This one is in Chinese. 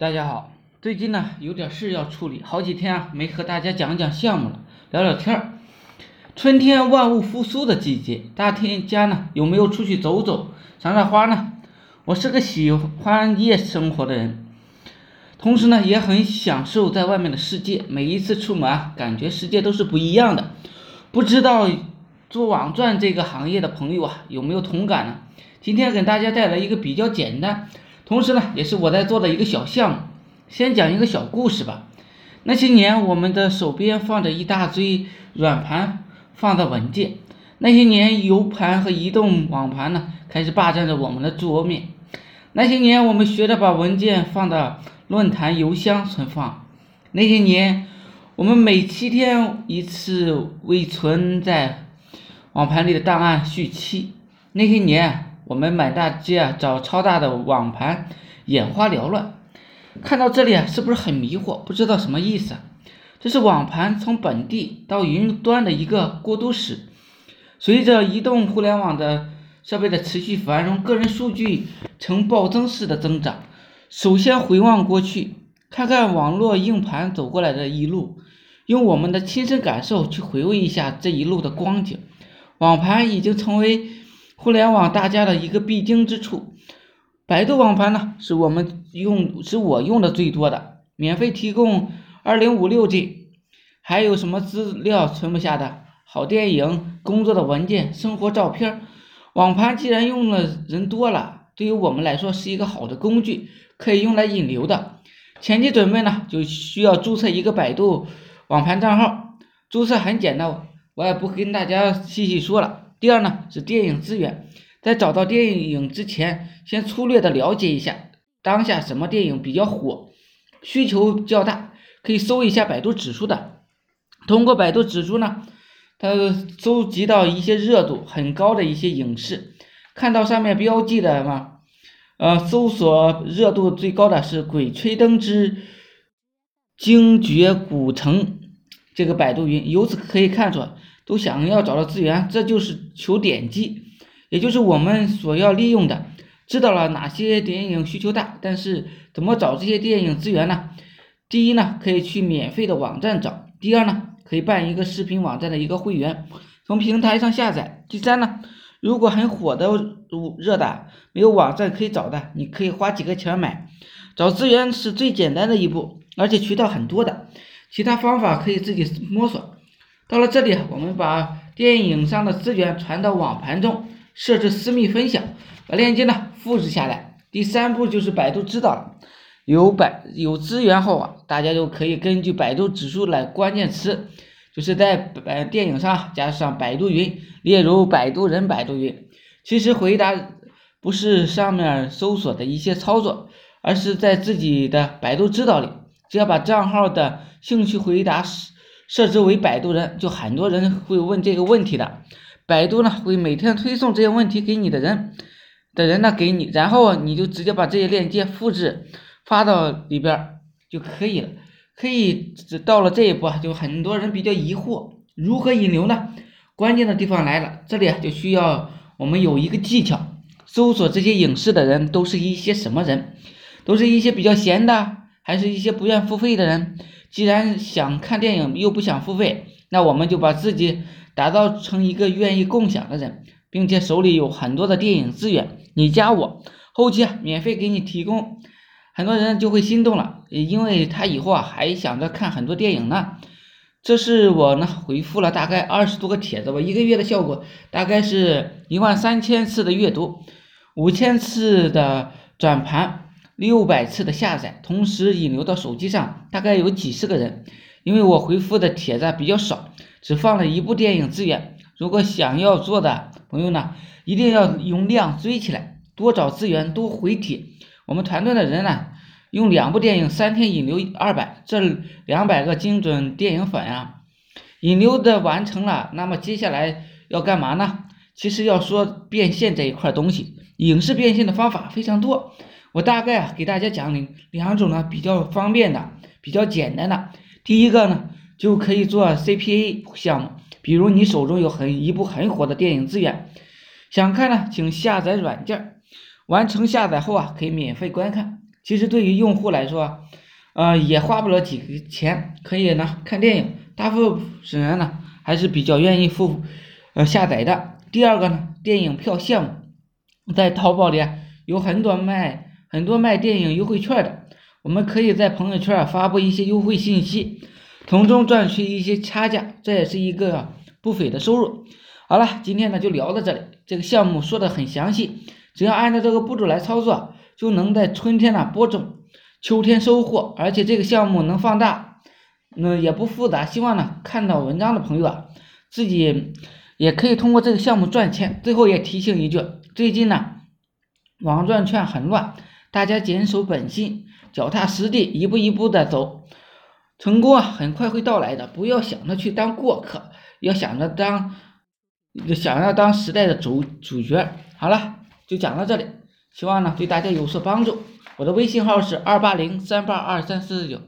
大家好，最近呢有点事要处理，好几天啊没和大家讲讲项目了，聊聊天儿。春天万物复苏的季节，大家呢有没有出去走走、赏赏花呢？我是个喜欢夜生活的人，同时呢也很享受在外面的世界。每一次出门啊，感觉世界都是不一样的。不知道做网赚这个行业的朋友啊有没有同感呢？今天给大家带来一个比较简单。同时呢，也是我在做的一个小项目。先讲一个小故事吧。那些年，我们的手边放着一大堆软盘，放的文件。那些年，U 盘和移动网盘呢，开始霸占着我们的桌面。那些年，我们学着把文件放到论坛邮箱存放。那些年，我们每七天一次为存在网盘里的档案续期。那些年。我们满大街啊找超大的网盘，眼花缭乱。看到这里啊，是不是很迷惑？不知道什么意思？这是网盘从本地到云端的一个过渡史。随着移动互联网的设备的持续繁荣，个人数据呈暴增式的增长。首先回望过去，看看网络硬盘走过来的一路，用我们的亲身感受去回味一下这一路的光景。网盘已经成为。互联网大家的一个必经之处，百度网盘呢是我们用是我用的最多的，免费提供二零五六 G，还有什么资料存不下的好电影、工作的文件、生活照片，网盘既然用的人多了，对于我们来说是一个好的工具，可以用来引流的。前期准备呢就需要注册一个百度网盘账号，注册很简单，我也不跟大家细细说了。第二呢是电影资源，在找到电影之前，先粗略的了解一下当下什么电影比较火，需求较大，可以搜一下百度指数的。通过百度指数呢，它搜集到一些热度很高的一些影视，看到上面标记的吗？呃，搜索热度最高的是《鬼吹灯之精绝古城》这个百度云，由此可以看出。都想要找到资源，这就是求点击，也就是我们所要利用的。知道了哪些电影需求大，但是怎么找这些电影资源呢？第一呢，可以去免费的网站找；第二呢，可以办一个视频网站的一个会员，从平台上下载；第三呢，如果很火的热的没有网站可以找的，你可以花几个钱买。找资源是最简单的一步，而且渠道很多的，其他方法可以自己摸索。到了这里，我们把电影上的资源传到网盘中，设置私密分享，把链接呢复制下来。第三步就是百度知道了，有百有资源后啊，大家就可以根据百度指数来关键词，就是在百电影上加上百度云，例如百度人、百度云。其实回答不是上面搜索的一些操作，而是在自己的百度知道里，只要把账号的兴趣回答是。设置为摆渡人，就很多人会问这个问题的，百度呢会每天推送这些问题给你的人，的人呢给你，然后你就直接把这些链接复制发到里边就可以了。可以到了这一步，就很多人比较疑惑，如何引流呢？关键的地方来了，这里就需要我们有一个技巧，搜索这些影视的人都是一些什么人？都是一些比较闲的，还是一些不愿付费的人？既然想看电影又不想付费，那我们就把自己打造成一个愿意共享的人，并且手里有很多的电影资源。你加我，后期啊免费给你提供，很多人就会心动了，因为他以后啊还想着看很多电影呢。这是我呢回复了大概二十多个帖子吧，一个月的效果大概是一万三千次的阅读，五千次的转盘。六百次的下载，同时引流到手机上，大概有几十个人。因为我回复的帖子比较少，只放了一部电影资源。如果想要做的朋友呢，一定要用量追起来，多找资源，多回帖。我们团队的人呢，用两部电影三天引流二百，这两百个精准电影粉啊，引流的完成了。那么接下来要干嘛呢？其实要说变现这一块东西，影视变现的方法非常多。我大概啊给大家讲两两种呢比较方便的、比较简单的。第一个呢就可以做 CPA 项目，比如你手中有很一部很火的电影资源，想看呢，请下载软件，完成下载后啊可以免费观看。其实对于用户来说，呃，也花不了几个钱，可以呢看电影。大部分人呢还是比较愿意付呃下载的。第二个呢，电影票项目，在淘宝里有很多卖很多卖电影优惠券的，我们可以在朋友圈发布一些优惠信息，从中赚取一些差价，这也是一个不菲的收入。好了，今天呢就聊到这里，这个项目说的很详细，只要按照这个步骤来操作，就能在春天呢播种。秋天收获，而且这个项目能放大，那也不复杂。希望呢看到文章的朋友啊，自己也可以通过这个项目赚钱。最后也提醒一句，最近呢网赚券很乱，大家坚守本心，脚踏实地，一步一步的走，成功啊很快会到来的。不要想着去当过客，要想着当想要当时代的主主角。好了，就讲到这里，希望呢对大家有所帮助。我的微信号是二八零三八二三四九。